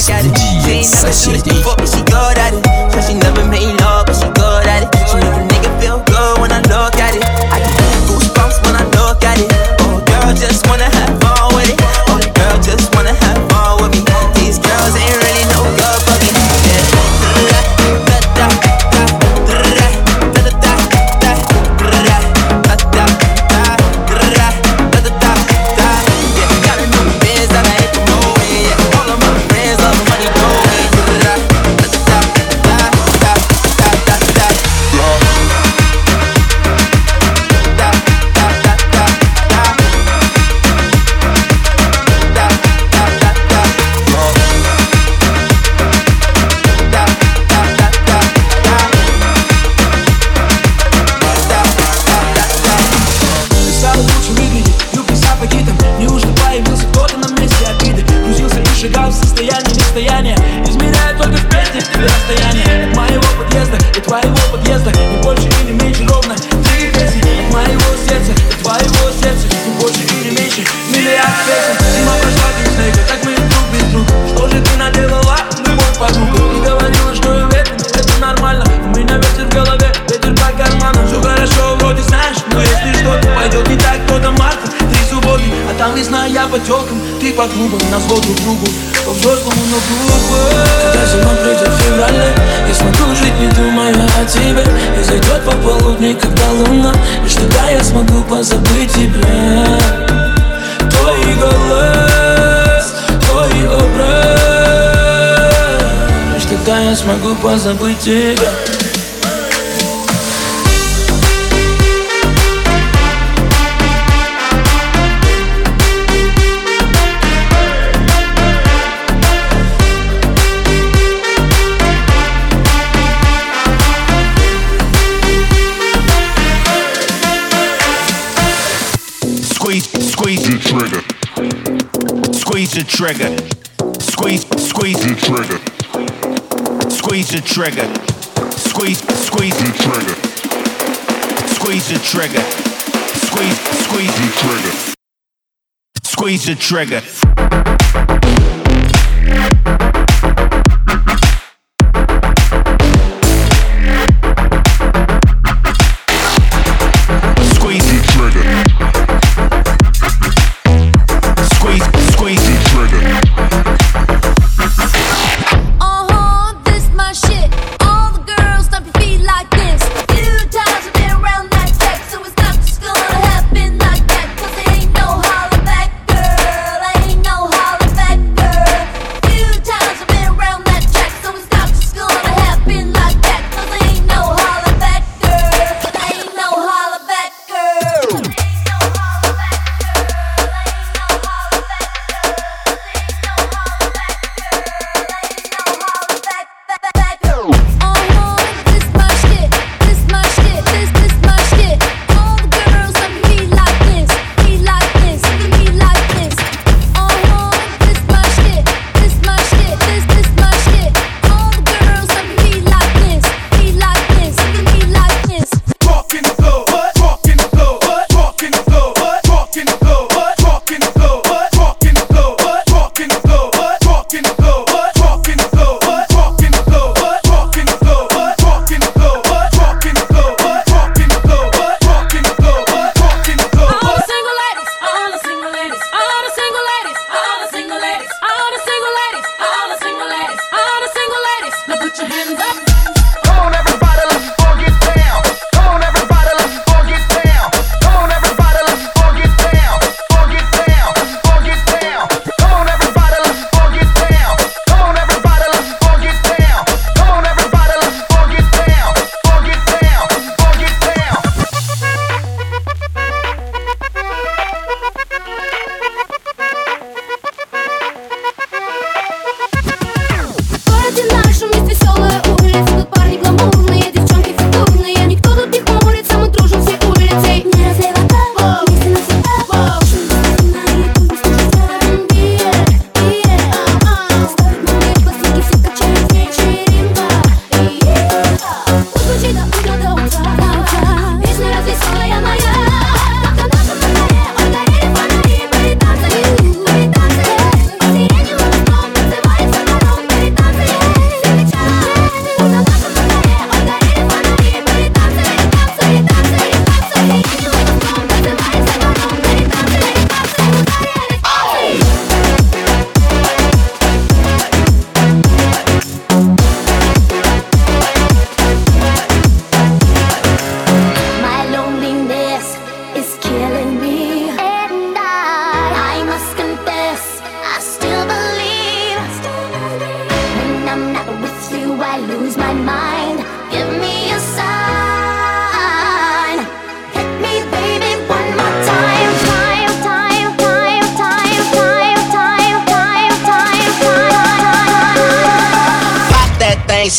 I got it. She ain't never seen a thief but she good at it. So she never made по клубам, на зло друг другу По взрослому, но глупо. Когда зима придет в феврале Я смогу жить, не думая о тебе. И зайдет по полудни, когда луна Лишь тогда я смогу позабыть тебя. Твой голос, твой образ Лишь тогда я смогу позабыть тебя. Squeeze the trigger. Squeeze the trigger. Squeeze, squeeze the trigger. Squeeze the trigger. Squeeze, squeeze the trigger. Squeeze the trigger. Squeeze, squeeze the trigger. Squeeze the trigger.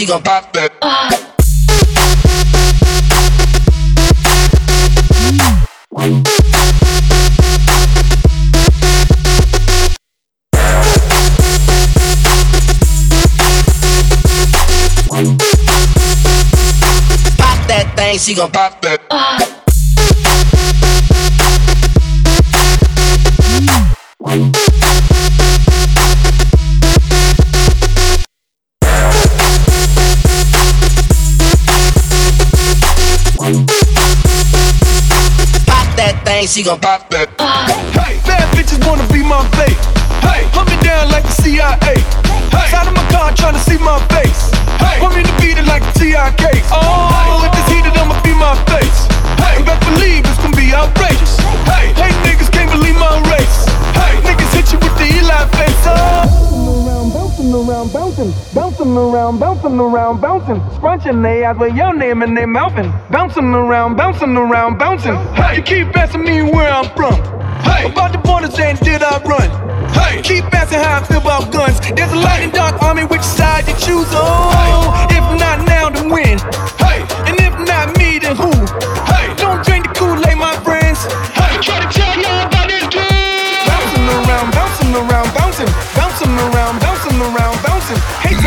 Thing, gon'. Pop that thing, she gon' pop that. She gon' pop that. Hey, bad bitches wanna be my babe. Hey, hunt me down like the CIA. Hey, side of my car trying to see my face. Hey, want me to beat it like the TIK. Oh, bouncing around, bouncing around, bouncing, scrunching their eyes with your name and their mouthing, bouncing around, bouncing around, bouncing. Hey, you keep asking me where I'm from. Hey, about the borders and did I run? Hey, keep asking how I feel about guns. There's a light and dark army, which side you choose? Oh, if not now, then when? Hey, and if not me, then who? Hey, don't drink the Kool-Aid, my friends. Hey, try to tell y'all about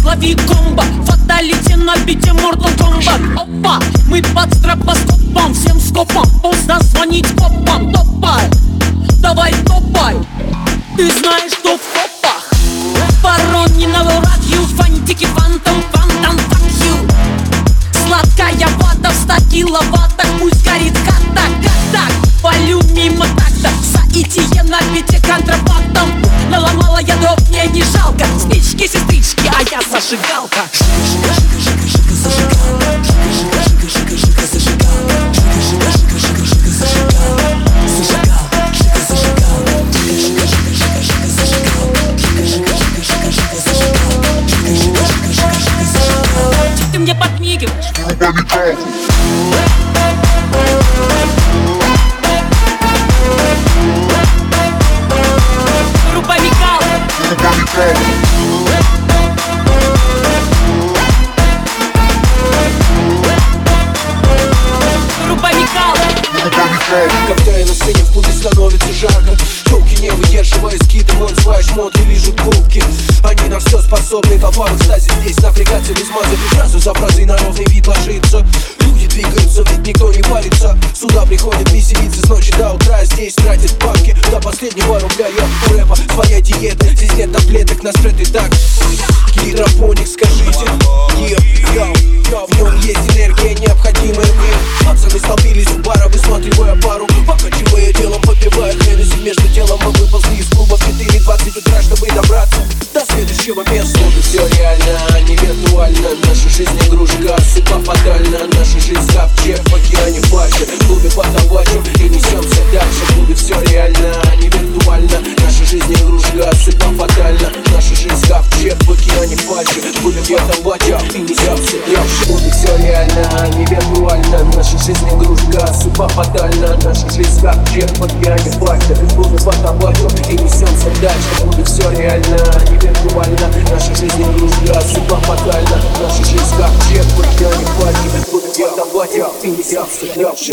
Твой конец, лови комбо Фаталити на бите Mortal Kombat Опа, мы под стропоскопом Всем скопом, поздно звонить копам Топай, давай топай. Ты знаешь, что в копах. Ворон не навраг, ю Фантики, фантом, фантом, fuck you. Сладкая вата в ста киловаттах Пусть горит хата, как так Полю мимо такта Саитие на бите контрабандом Мало я доп, мне не жалко. Спички, сестрички, а я зажигалка. Жика, жика, жика, жика, зажигалка Жика, жика, жика, жика, жика, зажигалка Жика, жика, жика, жика, жика, зажигалка Зажигалка, жика, зажигалка Жика, жика, жика, жика, жика, зажигалка Жика, жика, жика, жика, жика, зажигалка Жика, жика, жика, Ты мне подмигиваешь. Ну, Сюда приходят веселиться с ночи до утра Здесь тратят бабки. До последнего рубля Я у рэпа своя диета Здесь нет таблеток, на спреты так. Гидропоник, скажите Будем пьесом бочок, ты несем все трешь Будет все реально, а не виртуально. Наша жизнь игрушка, супа фатальна. Наша жизнь как чек под пьяни плачет Будем по табачу и несемся дальше. Будет все реально, а не виртуально. Наша жизнь игрушка, супа фатальна. Наша жизнь как чек под пьяни плачет Будем по табачу и несемся дальше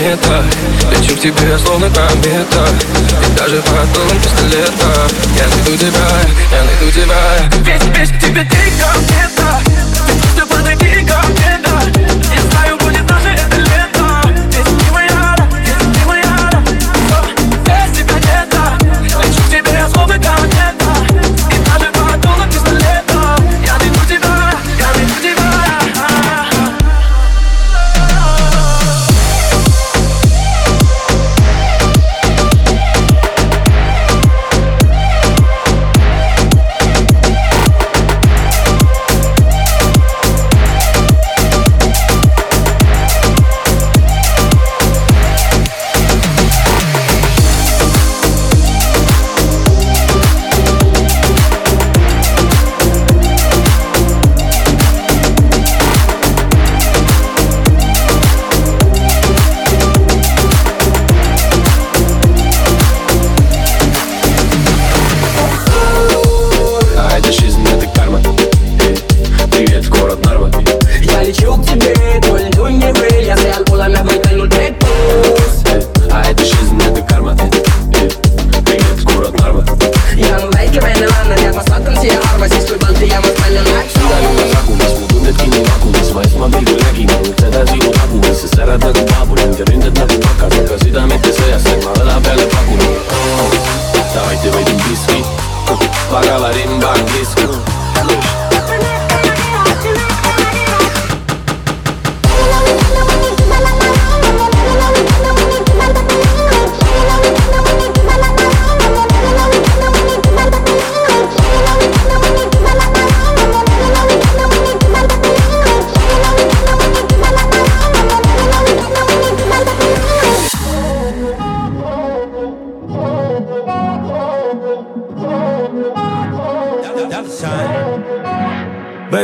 комета Лечу к тебе, словно комета. И даже под дулом пистолета Я найду тебя, я найду тебя. Весь, весь тебе ты комета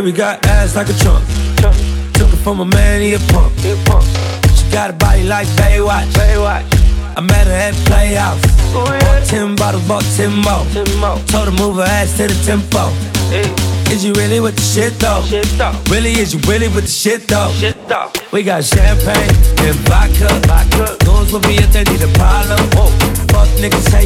Tammy got ass like a trunk. trunk. Took it from a man, he a punk. Punk. She got a body like Baywatch. Baywatch. I met her at playoffs. Bought ten bottles, bought ten more. ten more. Told her move her ass to the tempo. Is you really with the shit though? Really, is you really with the shit though? Shit though. We got champagne and vodka. Goons with me if they need a problem. Whoa. Fuck niggas, hey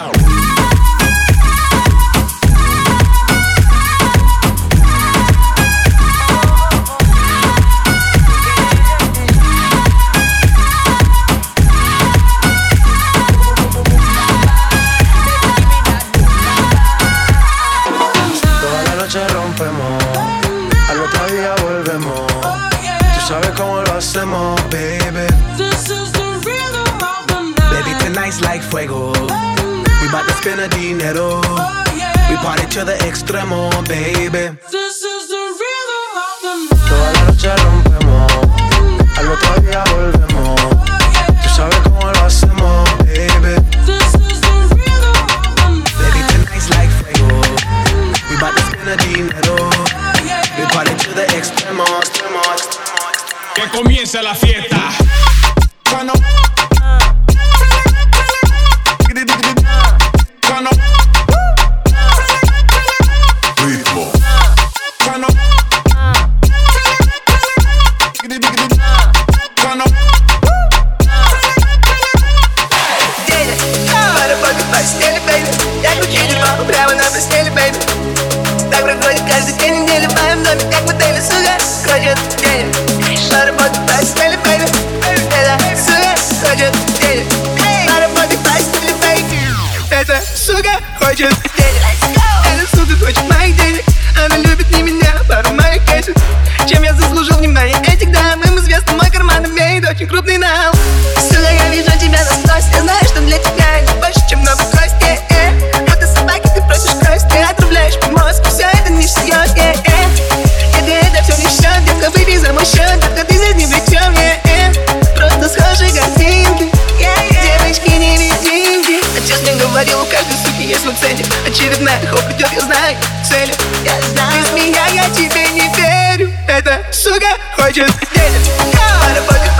Цели Я знаю Без меня я тебе не верю Эта сука хочет денег Поработать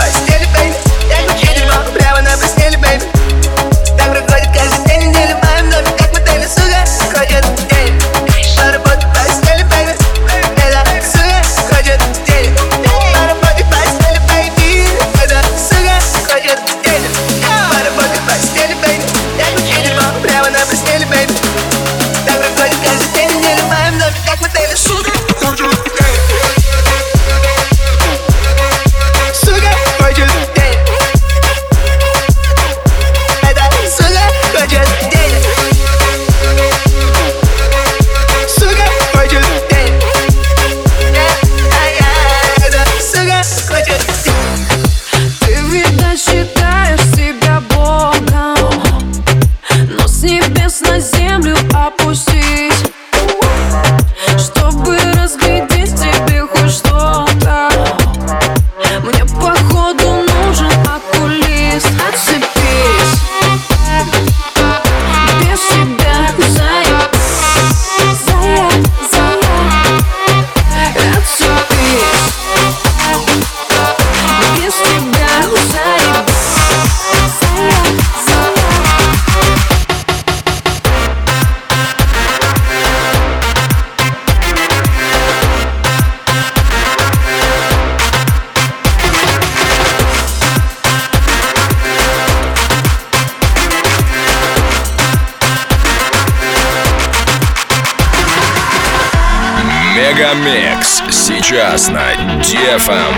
Сейчас на DFM.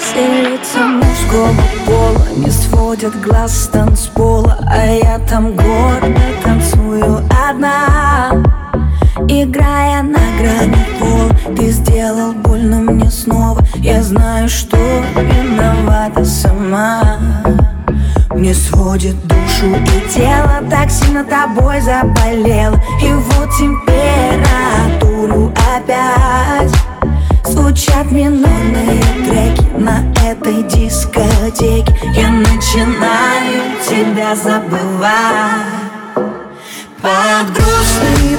Все лица мужского пола Не сводят глаз с танцпола А я там гордо танцую одна Играя на грани пола Ты сделал больно мне снова. Я знаю, что виновата сама. Мне сводит душу и тело Так сильно тобой заболело. И вот температуру опять Звучат минорные треки на этой дискотеке. Я начинаю тебя забывать. Под грустный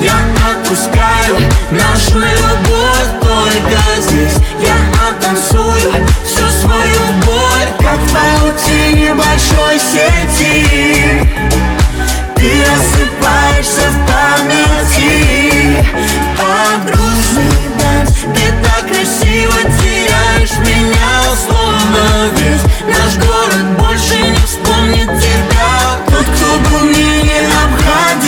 я отпускаю Нашу любовь только здесь. Я оттанцую всю свою боль Как в паутине большой сети. Ты рассыпаешься в памяти. Под грустный данс Ты так красиво теряешь меня Словно весь наш город больше не вспомнит тебя. Тот, кто был мне необходим